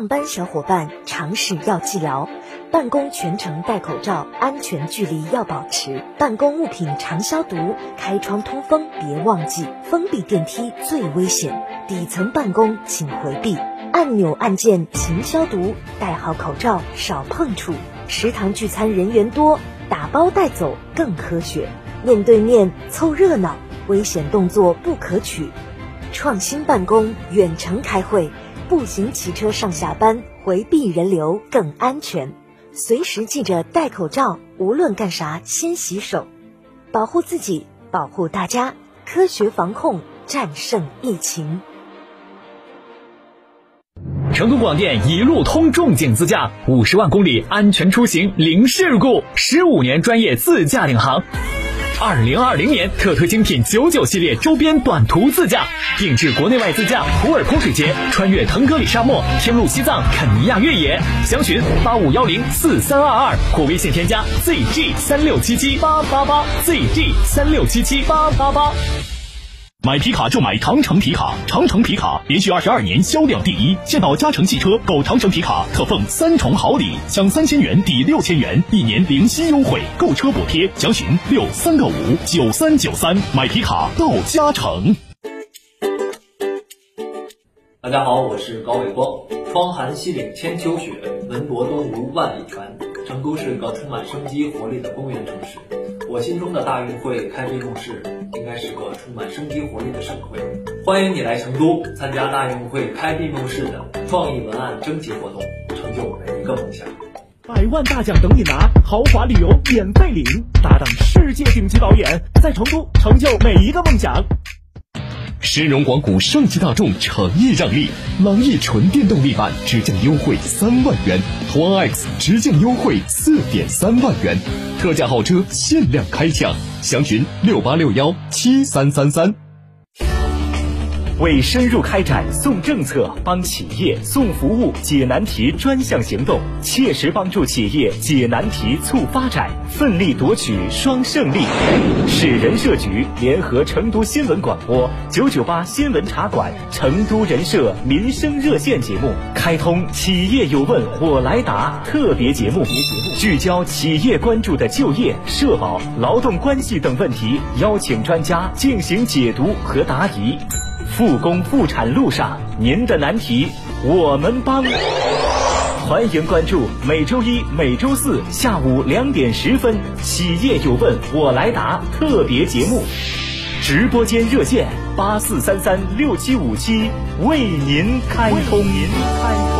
上班小伙伴常识要记牢：办公全程戴口罩，安全距离要保持；办公物品常消毒，开窗通风别忘记。封闭电梯最危险，底层办公请回避。按钮按键勤消毒，戴好口罩少碰触。食堂聚餐人员多，打包带走更科学。面对面凑热闹，危险动作不可取。创新办公，远程开会。步行、骑车上下班，回避人流更安全。随时记着戴口罩，无论干啥先洗手，保护自己，保护大家。科学防控，战胜疫情。成都广电一路通重景自驾，五十万公里安全出行，零事故，十五年专业自驾领航。二零二零年特推精品九九系列周边短途自驾，定制国内外自驾，普洱空水节，穿越腾格里沙漠，天路西藏，肯尼亚越野。详询八五幺零四三二二或微信添加 zg 三六七七八八八 zg 三六七七八八八。买皮卡就买长城皮卡，长城皮卡连续二十二年销量第一。现到嘉诚汽车购长城皮卡，特奉三重好礼，享三千元抵六千元，一年零息优惠，购车补贴。详询六三个五九三九三。买皮卡到嘉诚。大家好，我是高伟光。窗含西岭千秋雪，门泊东吴万里船。成都是个充满生机活力的公园城市。我心中的大运会开闭幕式应该是个充满生机活力的盛会。欢迎你来成都参加大运会开闭幕式的创意文案征集活动，成就每一个梦想。百万大奖等你拿，豪华旅游免费领，搭档世界顶级导演，在成都成就每一个梦想。深融广谷上汽大众诚意让利，朗逸纯电动力版直降优惠三万元，途昂 X 直降优惠四点三万元，特价好车限量开抢，详询六八六幺七三三三。为深入开展送政策、帮企业送服务、解难题专项行动，切实帮助企业解难题、促发展，奋力夺取双胜利。市人社局联合成都新闻广播九九八新闻茶馆、成都人社民生热线节目，开通“企业有问我来答”特别节目，聚焦企业关注的就业、社保、劳动关系等问题，邀请专家进行解读和答疑。复工复产路上，您的难题我们帮。欢迎关注每周一、每周四下午两点十分《企业有问我来答》特别节目，直播间热线八四三三六七五七为您开通。您开通。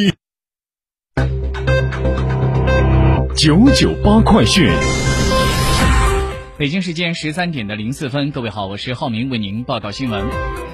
九九八快讯。北京时间十三点的零四分，各位好，我是浩明，为您报道新闻。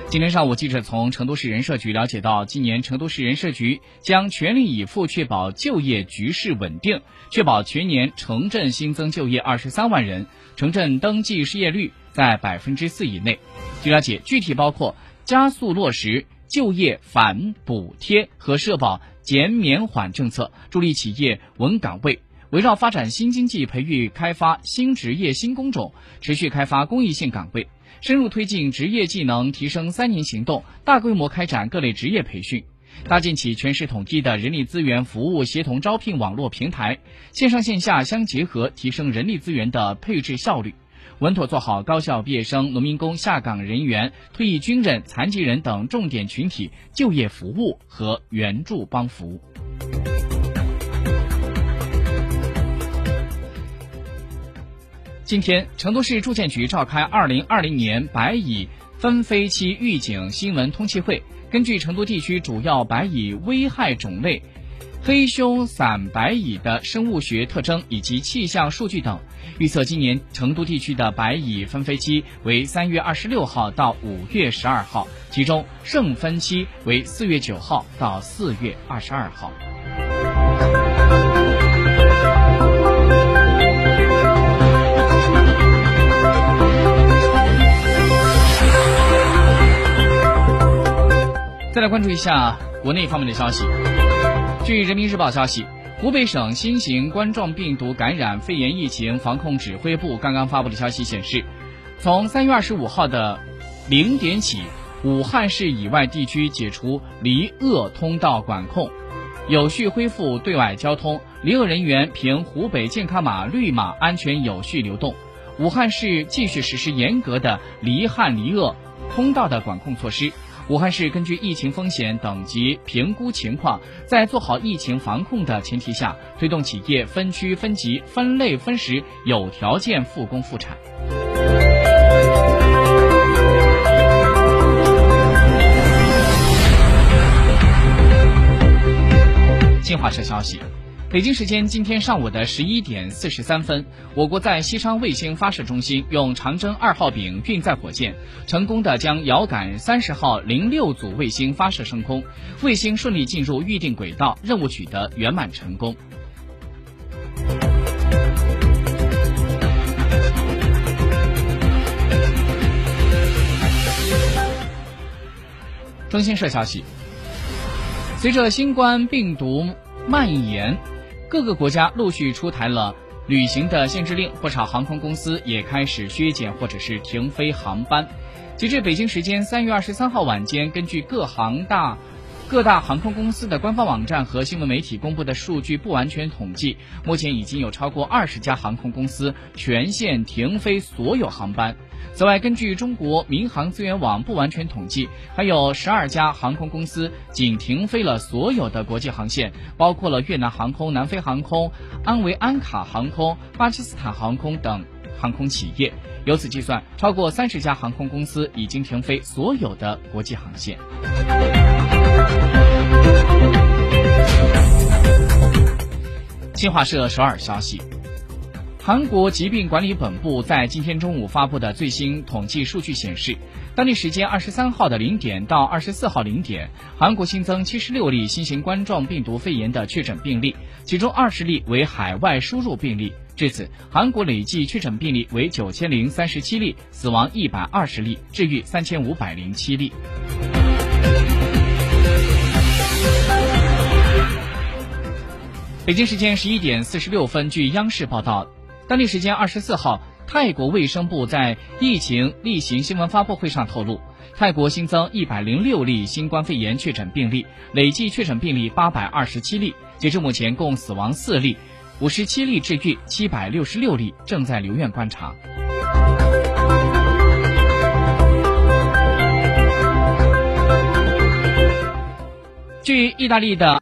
今天上午，记者从成都市人社局了解到，今年成都市人社局将全力以赴确保就业局势稳定，确保全年城镇新增就业二十三万人，城镇登记失业率在百分之四以内。据了解，具体包括加速落实就业返补贴和社保减免缓政策，助力企业稳岗位。围绕发展新经济、培育开发新职业新工种，持续开发公益性岗位，深入推进职业技能提升三年行动，大规模开展各类职业培训，搭建起全市统一的人力资源服务协同招聘网络平台，线上线下相结合，提升人力资源的配置效率。稳妥做好高校毕业生、农民工、下岗人员、退役军人、残疾人等重点群体就业服务和援助帮扶。今天，成都市住建局召开二零二零年白蚁分飞期预警新闻通气会。根据成都地区主要白蚁危害种类、黑胸伞白蚁的生物学特征以及气象数据等，预测今年成都地区的白蚁分飞期为三月二十六号到五月十二号，其中盛分期为四月九号到四月二十二号。再来关注一下国内方面的消息。据人民日报消息，湖北省新型冠状病毒感染肺炎疫情防控指挥部刚刚发布的消息显示，从三月二十五号的零点起，武汉市以外地区解除离鄂通道管控，有序恢复对外交通，离鄂人员凭湖北健康码绿码安全有序流动。武汉市继续实施严格的离汉离鄂通道的管控措施。武汉市根据疫情风险等级评估情况，在做好疫情防控的前提下，推动企业分区分级、分类分时有条件复工复产。新华社消息。北京时间今天上午的十一点四十三分，我国在西昌卫星发射中心用长征二号丙运载火箭，成功的将遥感三十号零六组卫星发射升空，卫星顺利进入预定轨道，任务取得圆满成功。中新社消息，随着新冠病毒蔓延。各个国家陆续出台了旅行的限制令，不少航空公司也开始削减或者是停飞航班。截至北京时间三月二十三号晚间，根据各航大。各大航空公司的官方网站和新闻媒体公布的数据不完全统计，目前已经有超过二十家航空公司全线停飞所有航班。此外，根据中国民航资源网不完全统计，还有十二家航空公司仅停飞了所有的国际航线，包括了越南航空、南非航空、安维安卡航空、巴基斯坦航空等航空企业。由此计算，超过三十家航空公司已经停飞所有的国际航线。新华社首尔消息，韩国疾病管理本部在今天中午发布的最新统计数据显示，当地时间二十三号的零点到二十四号零点，韩国新增七十六例新型冠状病毒肺炎的确诊病例，其中二十例为海外输入病例。至此，韩国累计确诊病例为九千零三十七例，死亡一百二十例，治愈三千五百零七例。北京时间十一点四十六分，据央视报道，当地时间二十四号，泰国卫生部在疫情例行新闻发布会上透露，泰国新增一百零六例新冠肺炎确诊病例，累计确诊病例八百二十七例，截至目前共死亡四例，五十七例治愈，七百六十六例正在留院观察。据意大利的。